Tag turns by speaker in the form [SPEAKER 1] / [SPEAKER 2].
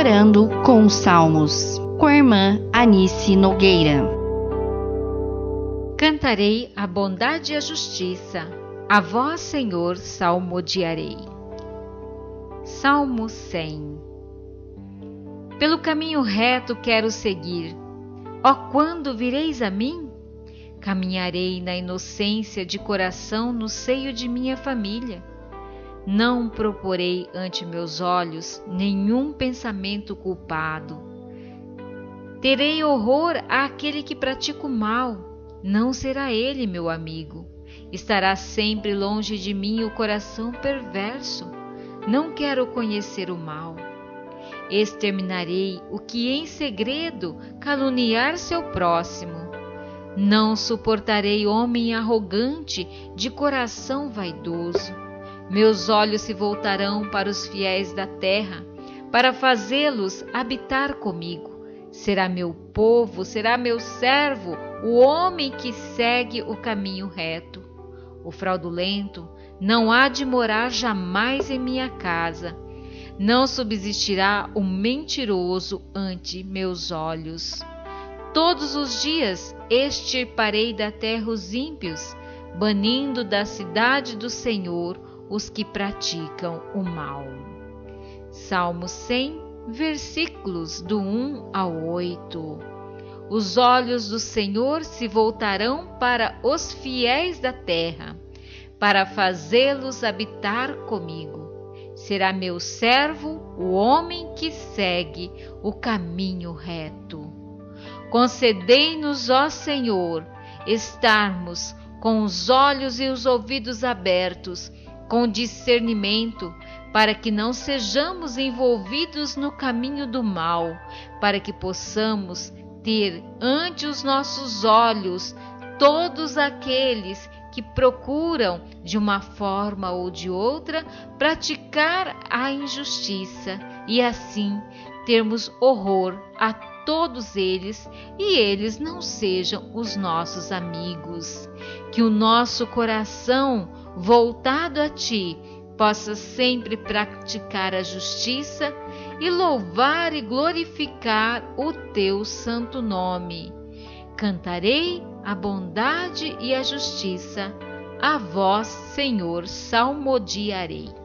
[SPEAKER 1] Orando com os Salmos, com a irmã Anice Nogueira.
[SPEAKER 2] Cantarei a bondade e a justiça, a vós, Senhor, salmodiarei. Salmo 100 Pelo caminho reto quero seguir. Ó, quando vireis a mim? Caminharei na inocência de coração no seio de minha família. Não proporei ante meus olhos nenhum pensamento culpado. Terei horror àquele que pratica o mal, não será ele meu amigo. Estará sempre longe de mim o coração perverso. Não quero conhecer o mal. Exterminarei o que em segredo caluniar seu próximo. Não suportarei homem arrogante, de coração vaidoso. Meus olhos se voltarão para os fiéis da terra, para fazê-los habitar comigo. Será meu povo, será meu servo, o homem que segue o caminho reto. O fraudulento não há de morar jamais em minha casa. Não subsistirá o mentiroso ante meus olhos. Todos os dias extirparei da terra os ímpios, banindo da cidade do Senhor os que praticam o mal. Salmo 100, versículos do 1 ao 8. Os olhos do Senhor se voltarão para os fiéis da terra, para fazê-los habitar comigo. Será meu servo o homem que segue o caminho reto. Concedei-nos, ó Senhor, estarmos com os olhos e os ouvidos abertos com discernimento, para que não sejamos envolvidos no caminho do mal, para que possamos ter ante os nossos olhos todos aqueles que procuram, de uma forma ou de outra, praticar a injustiça e assim termos horror a todos eles e eles não sejam os nossos amigos. Que o nosso coração voltado a ti, possa sempre praticar a justiça e louvar e glorificar o teu santo nome. Cantarei a bondade e a justiça, a vós, Senhor, salmodiarei.